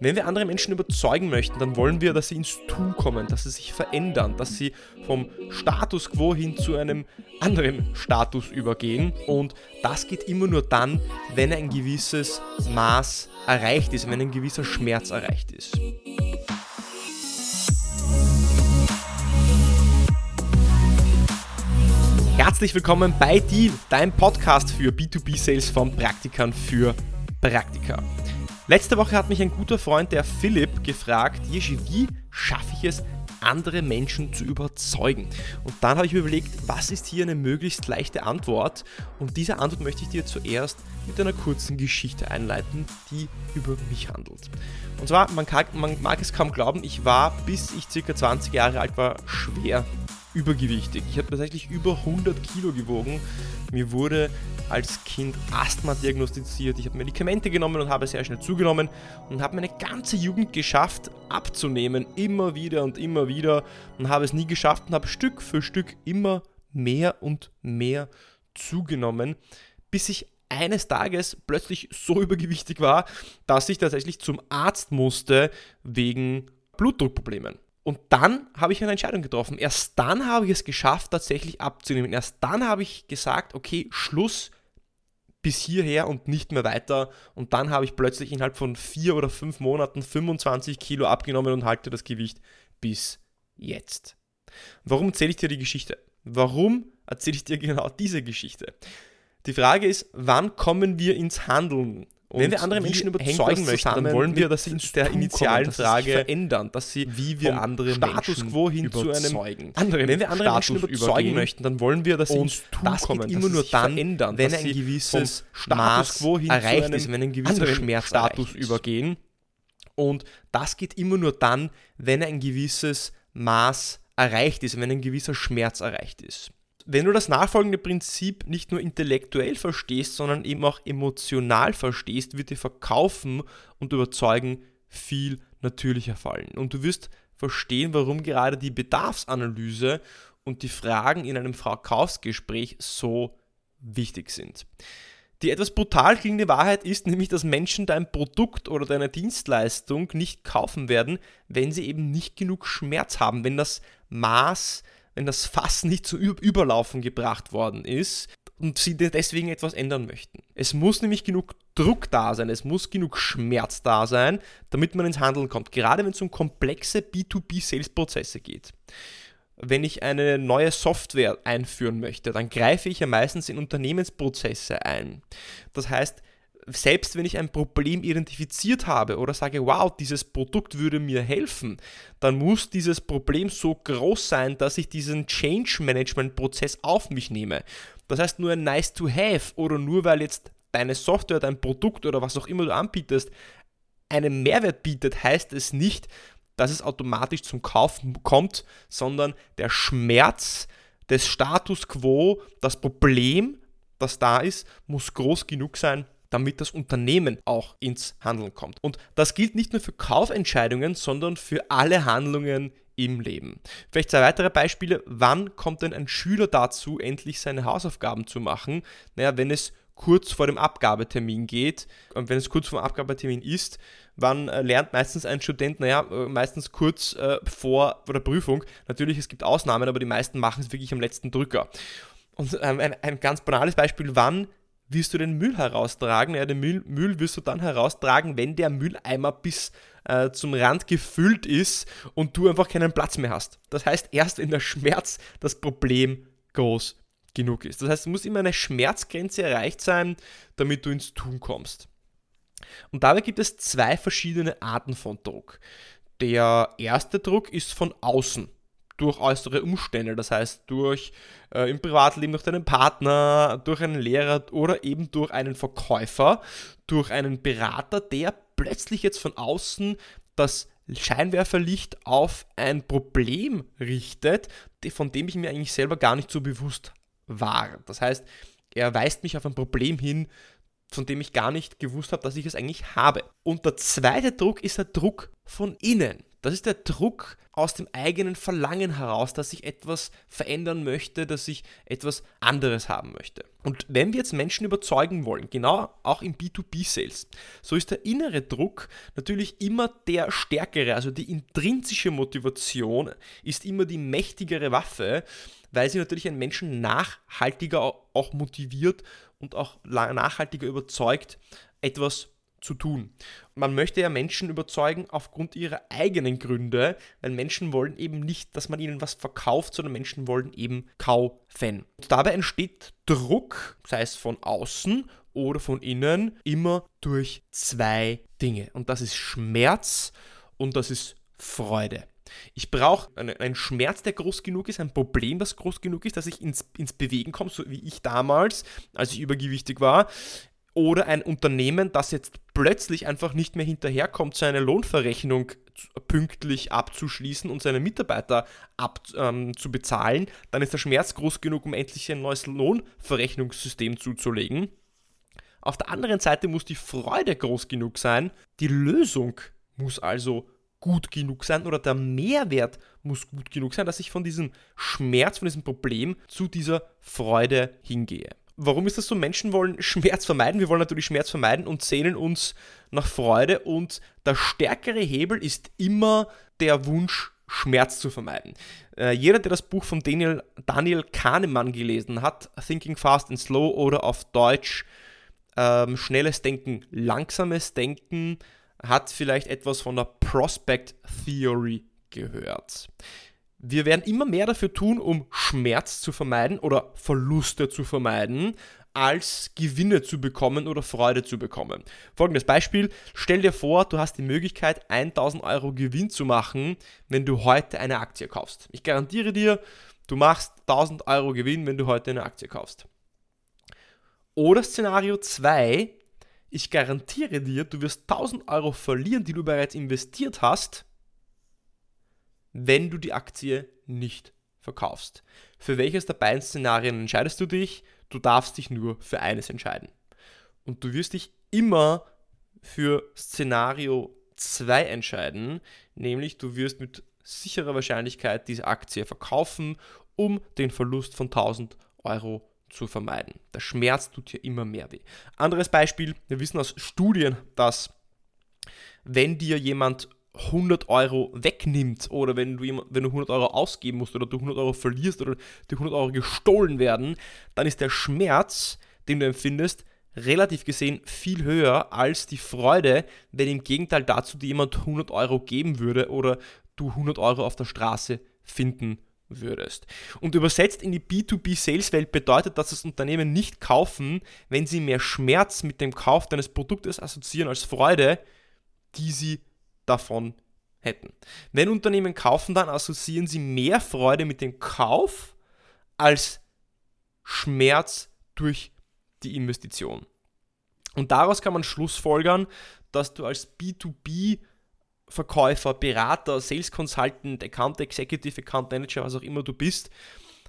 Wenn wir andere Menschen überzeugen möchten, dann wollen wir, dass sie ins Tun kommen, dass sie sich verändern, dass sie vom Status quo hin zu einem anderen Status übergehen. Und das geht immer nur dann, wenn ein gewisses Maß erreicht ist, wenn ein gewisser Schmerz erreicht ist. Herzlich willkommen bei Deal, deinem Podcast für B2B-Sales von Praktikern für Praktika. Letzte Woche hat mich ein guter Freund, der Philipp, gefragt, Jeschi, wie schaffe ich es, andere Menschen zu überzeugen? Und dann habe ich mir überlegt, was ist hier eine möglichst leichte Antwort? Und diese Antwort möchte ich dir zuerst mit einer kurzen Geschichte einleiten, die über mich handelt. Und zwar, man, kann, man mag es kaum glauben, ich war, bis ich circa 20 Jahre alt war, schwer übergewichtig. Ich habe tatsächlich über 100 Kilo gewogen. Mir wurde als Kind Asthma diagnostiziert. Ich habe Medikamente genommen und habe sehr schnell zugenommen und habe meine ganze Jugend geschafft abzunehmen. Immer wieder und immer wieder und habe es nie geschafft und habe Stück für Stück immer mehr und mehr zugenommen, bis ich eines Tages plötzlich so übergewichtig war, dass ich tatsächlich zum Arzt musste wegen Blutdruckproblemen. Und dann habe ich eine Entscheidung getroffen. Erst dann habe ich es geschafft, tatsächlich abzunehmen. Erst dann habe ich gesagt, okay, Schluss bis hierher und nicht mehr weiter. Und dann habe ich plötzlich innerhalb von vier oder fünf Monaten 25 Kilo abgenommen und halte das Gewicht bis jetzt. Warum erzähle ich dir die Geschichte? Warum erzähle ich dir genau diese Geschichte? Die Frage ist, wann kommen wir ins Handeln? Wenn wir andere Menschen überzeugen möchten, dann wollen wir, dass sie in der initialen kommen, Frage verändern, dass sie wie wir andere Status Menschen quo hin zu einem anderen Wenn wir andere Status Menschen überzeugen möchten, dann wollen wir, dass sie Tun das kommen, immer nur dann verändern, wenn ein gewisses Status quo hin erreicht ist, wenn ein gewisser Schmerzstatus übergehen. Und das geht immer nur dann, wenn ein gewisses Maß erreicht ist, wenn ein gewisser Schmerz erreicht ist. Wenn du das nachfolgende Prinzip nicht nur intellektuell verstehst, sondern eben auch emotional verstehst, wird dir Verkaufen und Überzeugen viel natürlicher fallen. Und du wirst verstehen, warum gerade die Bedarfsanalyse und die Fragen in einem Verkaufsgespräch so wichtig sind. Die etwas brutal klingende Wahrheit ist nämlich, dass Menschen dein Produkt oder deine Dienstleistung nicht kaufen werden, wenn sie eben nicht genug Schmerz haben, wenn das Maß wenn das Fass nicht zu Überlaufen gebracht worden ist und sie deswegen etwas ändern möchten. Es muss nämlich genug Druck da sein, es muss genug Schmerz da sein, damit man ins Handeln kommt, gerade wenn es um komplexe B2B-Sales-Prozesse geht. Wenn ich eine neue Software einführen möchte, dann greife ich ja meistens in Unternehmensprozesse ein. Das heißt, selbst wenn ich ein Problem identifiziert habe oder sage, wow, dieses Produkt würde mir helfen, dann muss dieses Problem so groß sein, dass ich diesen Change Management Prozess auf mich nehme. Das heißt, nur ein Nice to Have oder nur weil jetzt deine Software, dein Produkt oder was auch immer du anbietest, einen Mehrwert bietet, heißt es nicht, dass es automatisch zum Kauf kommt, sondern der Schmerz des Status quo, das Problem, das da ist, muss groß genug sein, damit das Unternehmen auch ins Handeln kommt. Und das gilt nicht nur für Kaufentscheidungen, sondern für alle Handlungen im Leben. Vielleicht zwei weitere Beispiele. Wann kommt denn ein Schüler dazu, endlich seine Hausaufgaben zu machen? Naja, wenn es kurz vor dem Abgabetermin geht und wenn es kurz vor dem Abgabetermin ist, wann äh, lernt meistens ein Student, naja, äh, meistens kurz äh, vor, der Prüfung. Natürlich, es gibt Ausnahmen, aber die meisten machen es wirklich am letzten Drücker. Und ähm, ein, ein ganz banales Beispiel, wann wirst du den Müll heraustragen? Ja, den Müll, Müll wirst du dann heraustragen, wenn der Mülleimer bis äh, zum Rand gefüllt ist und du einfach keinen Platz mehr hast. Das heißt, erst wenn der Schmerz das Problem groß genug ist. Das heißt, es muss immer eine Schmerzgrenze erreicht sein, damit du ins Tun kommst. Und dabei gibt es zwei verschiedene Arten von Druck. Der erste Druck ist von außen durch äußere Umstände, das heißt durch äh, im Privatleben durch deinen Partner, durch einen Lehrer oder eben durch einen Verkäufer, durch einen Berater, der plötzlich jetzt von außen das Scheinwerferlicht auf ein Problem richtet, von dem ich mir eigentlich selber gar nicht so bewusst war. Das heißt, er weist mich auf ein Problem hin, von dem ich gar nicht gewusst habe, dass ich es eigentlich habe. Und der zweite Druck ist der Druck von innen Das ist der Druck aus dem eigenen Verlangen heraus, dass ich etwas verändern möchte, dass ich etwas anderes haben möchte. Und wenn wir jetzt Menschen überzeugen wollen, genau auch im B2B-Sales, so ist der innere Druck natürlich immer der stärkere, also die intrinsische Motivation ist immer die mächtigere Waffe, weil sie natürlich einen Menschen nachhaltiger auch motiviert und auch nachhaltiger überzeugt, etwas zu tun. Man möchte ja Menschen überzeugen aufgrund ihrer eigenen Gründe, weil Menschen wollen eben nicht, dass man ihnen was verkauft, sondern Menschen wollen eben kaufen. Und dabei entsteht Druck, sei es von außen oder von innen, immer durch zwei Dinge. Und das ist Schmerz und das ist Freude. Ich brauche einen Schmerz, der groß genug ist, ein Problem, das groß genug ist, dass ich ins, ins Bewegen komme, so wie ich damals, als ich übergewichtig war oder ein Unternehmen, das jetzt plötzlich einfach nicht mehr hinterherkommt, seine Lohnverrechnung pünktlich abzuschließen und seine Mitarbeiter abzubezahlen, ähm, dann ist der Schmerz groß genug, um endlich ein neues Lohnverrechnungssystem zuzulegen. Auf der anderen Seite muss die Freude groß genug sein, die Lösung muss also gut genug sein oder der Mehrwert muss gut genug sein, dass ich von diesem Schmerz, von diesem Problem zu dieser Freude hingehe. Warum ist das so? Menschen wollen Schmerz vermeiden. Wir wollen natürlich Schmerz vermeiden und sehnen uns nach Freude. Und der stärkere Hebel ist immer der Wunsch, Schmerz zu vermeiden. Äh, jeder, der das Buch von Daniel, Daniel Kahnemann gelesen hat, Thinking Fast and Slow oder auf Deutsch ähm, Schnelles Denken, Langsames Denken, hat vielleicht etwas von der Prospect Theory gehört. Wir werden immer mehr dafür tun, um Schmerz zu vermeiden oder Verluste zu vermeiden, als Gewinne zu bekommen oder Freude zu bekommen. Folgendes Beispiel. Stell dir vor, du hast die Möglichkeit, 1000 Euro Gewinn zu machen, wenn du heute eine Aktie kaufst. Ich garantiere dir, du machst 1000 Euro Gewinn, wenn du heute eine Aktie kaufst. Oder Szenario 2, ich garantiere dir, du wirst 1000 Euro verlieren, die du bereits investiert hast, wenn du die Aktie nicht verkaufst. Für welches der beiden Szenarien entscheidest du dich? Du darfst dich nur für eines entscheiden. Und du wirst dich immer für Szenario 2 entscheiden, nämlich du wirst mit sicherer Wahrscheinlichkeit diese Aktie verkaufen, um den Verlust von 1000 Euro zu vermeiden. Der Schmerz tut hier immer mehr weh. Anderes Beispiel, wir wissen aus Studien, dass wenn dir jemand 100 Euro wegnimmt oder wenn du, wenn du 100 Euro ausgeben musst oder du 100 Euro verlierst oder die 100 Euro gestohlen werden, dann ist der Schmerz, den du empfindest, relativ gesehen viel höher als die Freude, wenn im Gegenteil dazu dir jemand 100 Euro geben würde oder du 100 Euro auf der Straße finden würdest. Und übersetzt in die B2B-Sales-Welt bedeutet das, dass Unternehmen nicht kaufen, wenn sie mehr Schmerz mit dem Kauf deines Produktes assoziieren als Freude, die sie davon hätten. Wenn Unternehmen kaufen, dann assoziieren sie mehr Freude mit dem Kauf als Schmerz durch die Investition. Und daraus kann man schlussfolgern, dass du als B2B Verkäufer, Berater, Sales Consultant, Account Executive, Account Manager, was auch immer du bist,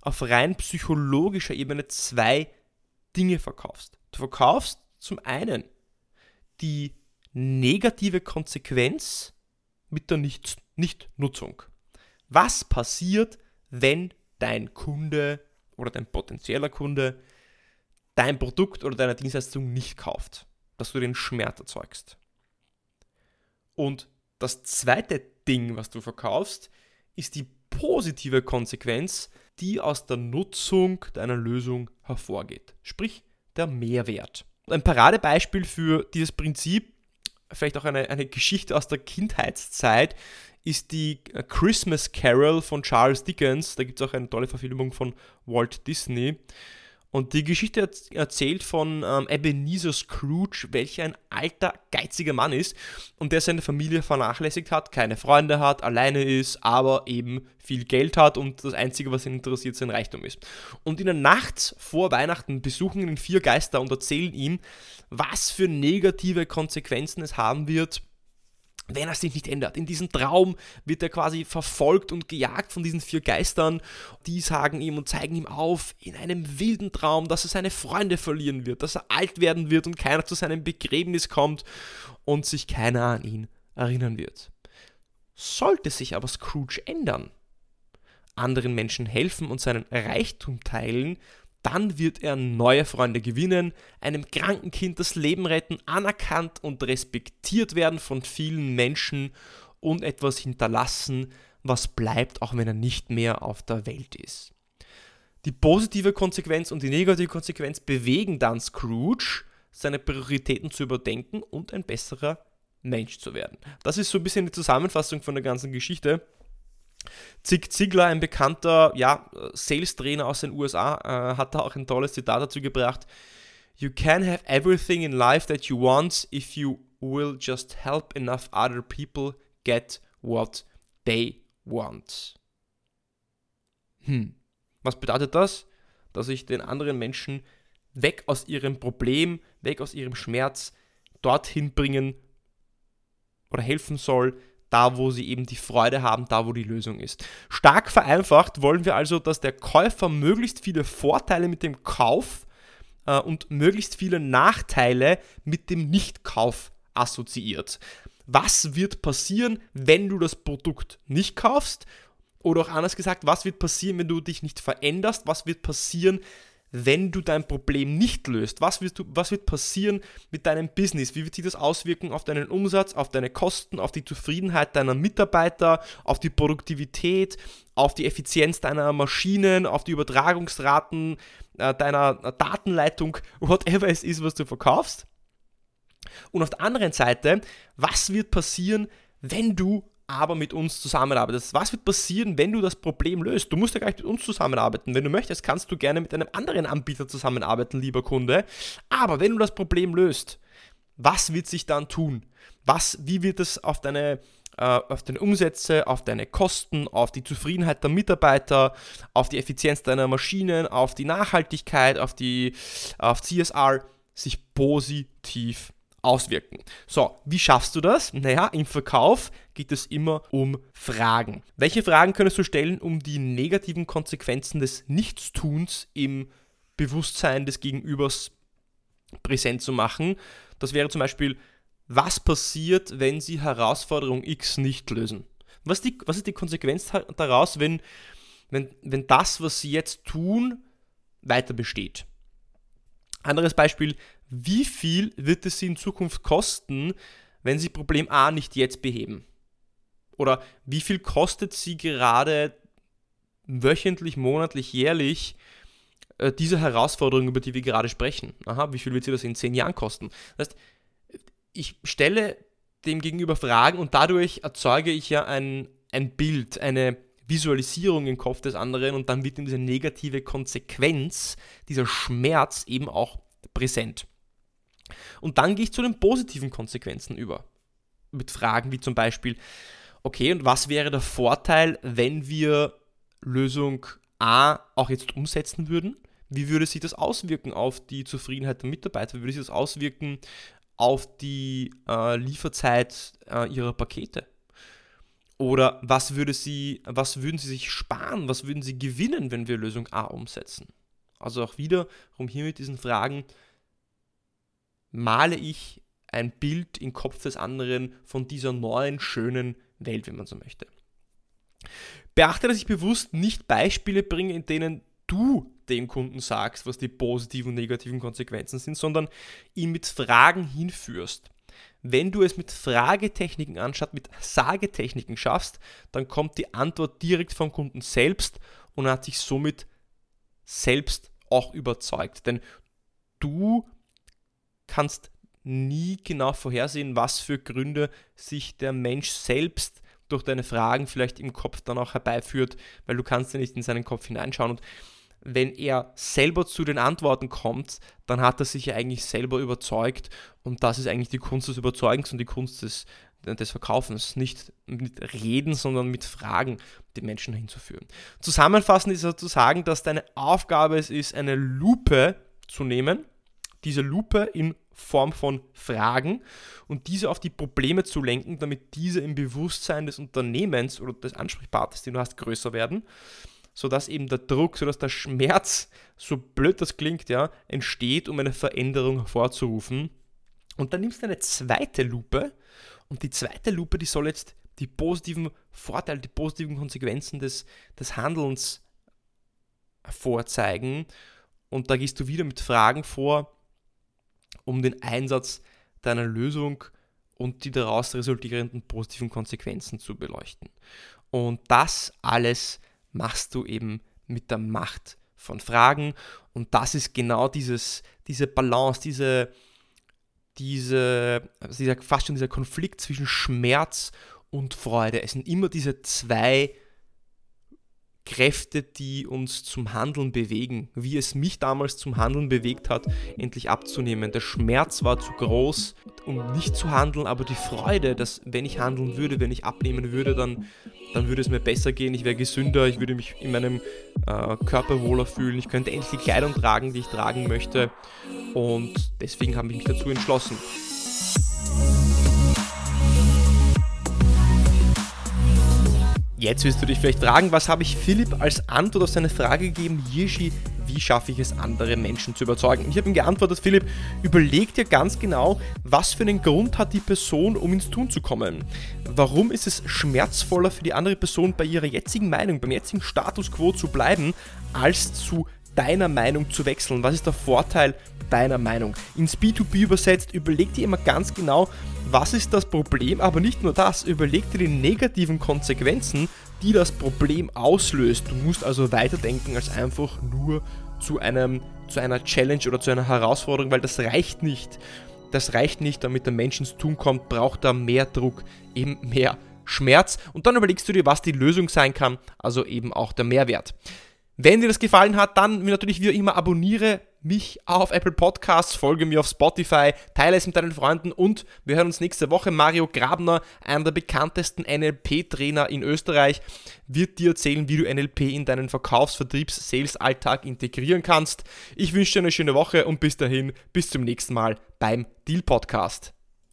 auf rein psychologischer Ebene zwei Dinge verkaufst. Du verkaufst zum einen die negative Konsequenz mit der Nicht Nichtnutzung. Was passiert, wenn dein Kunde oder dein potenzieller Kunde dein Produkt oder deine Dienstleistung nicht kauft? Dass du den Schmerz erzeugst. Und das zweite Ding, was du verkaufst, ist die positive Konsequenz, die aus der Nutzung deiner Lösung hervorgeht. Sprich, der Mehrwert. Ein Paradebeispiel für dieses Prinzip vielleicht auch eine, eine Geschichte aus der Kindheitszeit, ist die Christmas Carol von Charles Dickens. Da gibt es auch eine tolle Verfilmung von Walt Disney. Und die Geschichte erzählt von ähm, Ebenezer Scrooge, welcher ein alter, geiziger Mann ist und der seine Familie vernachlässigt hat, keine Freunde hat, alleine ist, aber eben viel Geld hat und das Einzige, was ihn interessiert, sein Reichtum ist. Und in der Nacht vor Weihnachten besuchen ihn vier Geister und erzählen ihm, was für negative Konsequenzen es haben wird, wenn er sich nicht ändert. In diesem Traum wird er quasi verfolgt und gejagt von diesen vier Geistern. Die sagen ihm und zeigen ihm auf, in einem wilden Traum, dass er seine Freunde verlieren wird, dass er alt werden wird und keiner zu seinem Begräbnis kommt und sich keiner an ihn erinnern wird. Sollte sich aber Scrooge ändern, anderen Menschen helfen und seinen Reichtum teilen, dann wird er neue Freunde gewinnen, einem kranken Kind das Leben retten, anerkannt und respektiert werden von vielen Menschen und etwas hinterlassen, was bleibt, auch wenn er nicht mehr auf der Welt ist. Die positive Konsequenz und die negative Konsequenz bewegen dann Scrooge, seine Prioritäten zu überdenken und ein besserer Mensch zu werden. Das ist so ein bisschen die Zusammenfassung von der ganzen Geschichte. Zig Ziglar, ein bekannter ja, Sales-Trainer aus den USA, äh, hat da auch ein tolles Zitat dazu gebracht. You can have everything in life that you want if you will just help enough other people get what they want. Hm. Was bedeutet das? Dass ich den anderen Menschen weg aus ihrem Problem, weg aus ihrem Schmerz dorthin bringen oder helfen soll, da wo sie eben die Freude haben, da wo die Lösung ist. Stark vereinfacht wollen wir also, dass der Käufer möglichst viele Vorteile mit dem Kauf äh, und möglichst viele Nachteile mit dem Nichtkauf assoziiert. Was wird passieren, wenn du das Produkt nicht kaufst? Oder auch anders gesagt, was wird passieren, wenn du dich nicht veränderst? Was wird passieren, wenn du dein Problem nicht löst? Was, wirst du, was wird passieren mit deinem Business? Wie wird sich das auswirken auf deinen Umsatz, auf deine Kosten, auf die Zufriedenheit deiner Mitarbeiter, auf die Produktivität, auf die Effizienz deiner Maschinen, auf die Übertragungsraten äh, deiner Datenleitung, whatever es ist, was du verkaufst? Und auf der anderen Seite, was wird passieren, wenn du aber mit uns zusammenarbeitest. Was wird passieren, wenn du das Problem löst? Du musst ja gar nicht mit uns zusammenarbeiten. Wenn du möchtest, kannst du gerne mit einem anderen Anbieter zusammenarbeiten, lieber Kunde. Aber wenn du das Problem löst, was wird sich dann tun? Was, wie wird es auf deine, äh, auf deine Umsätze, auf deine Kosten, auf die Zufriedenheit der Mitarbeiter, auf die Effizienz deiner Maschinen, auf die Nachhaltigkeit, auf die auf CSR sich positiv auswirken. So, wie schaffst du das? Naja, im Verkauf geht es immer um Fragen. Welche Fragen könntest du stellen, um die negativen Konsequenzen des Nichtstuns im Bewusstsein des Gegenübers präsent zu machen? Das wäre zum Beispiel, was passiert, wenn sie Herausforderung X nicht lösen? Was, die, was ist die Konsequenz daraus, wenn, wenn, wenn das, was sie jetzt tun, weiter besteht? Anderes Beispiel, wie viel wird es Sie in Zukunft kosten, wenn Sie Problem A nicht jetzt beheben? Oder wie viel kostet Sie gerade wöchentlich, monatlich, jährlich äh, diese Herausforderung, über die wir gerade sprechen? Aha, wie viel wird Sie das in zehn Jahren kosten? Das heißt, ich stelle dem gegenüber Fragen und dadurch erzeuge ich ja ein, ein Bild, eine Visualisierung im Kopf des anderen und dann wird ihm diese negative Konsequenz, dieser Schmerz eben auch präsent. Und dann gehe ich zu den positiven Konsequenzen über. Mit Fragen wie zum Beispiel, okay, und was wäre der Vorteil, wenn wir Lösung A auch jetzt umsetzen würden? Wie würde sich das auswirken auf die Zufriedenheit der Mitarbeiter? Wie würde sich das auswirken auf die äh, Lieferzeit äh, ihrer Pakete? Oder was, würde sie, was würden sie sich sparen? Was würden sie gewinnen, wenn wir Lösung A umsetzen? Also auch wiederum hier mit diesen Fragen male ich ein Bild im Kopf des anderen von dieser neuen, schönen Welt, wenn man so möchte. Beachte, dass ich bewusst nicht Beispiele bringe, in denen du dem Kunden sagst, was die positiven und negativen Konsequenzen sind, sondern ihn mit Fragen hinführst. Wenn du es mit Fragetechniken anstatt mit Sagetechniken schaffst, dann kommt die Antwort direkt vom Kunden selbst und hat sich somit selbst auch überzeugt. Denn du kannst nie genau vorhersehen, was für Gründe sich der Mensch selbst durch deine Fragen vielleicht im Kopf dann auch herbeiführt, weil du kannst ja nicht in seinen Kopf hineinschauen und wenn er selber zu den Antworten kommt, dann hat er sich ja eigentlich selber überzeugt und das ist eigentlich die Kunst des Überzeugens und die Kunst des, des Verkaufens. Nicht mit Reden, sondern mit Fragen die Menschen hinzuführen. Zusammenfassend ist also zu sagen, dass deine Aufgabe es ist, eine Lupe zu nehmen diese Lupe in Form von Fragen und diese auf die Probleme zu lenken, damit diese im Bewusstsein des Unternehmens oder des Ansprechpartners, den du hast, größer werden, sodass eben der Druck, sodass der Schmerz, so blöd das klingt, ja, entsteht, um eine Veränderung hervorzurufen. Und dann nimmst du eine zweite Lupe und die zweite Lupe, die soll jetzt die positiven Vorteile, die positiven Konsequenzen des, des Handelns vorzeigen. Und da gehst du wieder mit Fragen vor, um den Einsatz deiner Lösung und die daraus resultierenden positiven Konsequenzen zu beleuchten. Und das alles machst du eben mit der Macht von Fragen. Und das ist genau dieses, diese Balance, diese, diese, also dieser, fast schon dieser Konflikt zwischen Schmerz und Freude. Es sind immer diese zwei Kräfte, die uns zum Handeln bewegen, wie es mich damals zum Handeln bewegt hat, endlich abzunehmen. Der Schmerz war zu groß, um nicht zu handeln, aber die Freude, dass wenn ich handeln würde, wenn ich abnehmen würde, dann, dann würde es mir besser gehen, ich wäre gesünder, ich würde mich in meinem äh, Körper wohler fühlen, ich könnte endlich die Kleidung tragen, die ich tragen möchte und deswegen habe ich mich dazu entschlossen. Jetzt wirst du dich vielleicht fragen, was habe ich Philipp als Antwort auf seine Frage gegeben, Yishi, wie schaffe ich es, andere Menschen zu überzeugen? Ich habe ihm geantwortet, Philipp, überleg dir ganz genau, was für einen Grund hat die Person, um ins Tun zu kommen. Warum ist es schmerzvoller für die andere Person, bei ihrer jetzigen Meinung, beim jetzigen Status quo zu bleiben, als zu deiner Meinung zu wechseln? Was ist der Vorteil deiner Meinung? Ins B2B übersetzt, überleg dir immer ganz genau, was ist das Problem, aber nicht nur das, überleg dir die negativen Konsequenzen, die das Problem auslöst. Du musst also weiterdenken als einfach nur zu, einem, zu einer Challenge oder zu einer Herausforderung, weil das reicht nicht. Das reicht nicht, damit der Mensch ins Tun kommt, braucht er mehr Druck, eben mehr Schmerz. Und dann überlegst du dir, was die Lösung sein kann, also eben auch der Mehrwert. Wenn dir das gefallen hat, dann natürlich wie immer abonniere mich auf Apple Podcasts, folge mir auf Spotify, teile es mit deinen Freunden und wir hören uns nächste Woche. Mario Grabner, einer der bekanntesten NLP-Trainer in Österreich, wird dir erzählen, wie du NLP in deinen Verkaufs-, Vertriebs-, Sales-Alltag integrieren kannst. Ich wünsche dir eine schöne Woche und bis dahin, bis zum nächsten Mal beim Deal Podcast.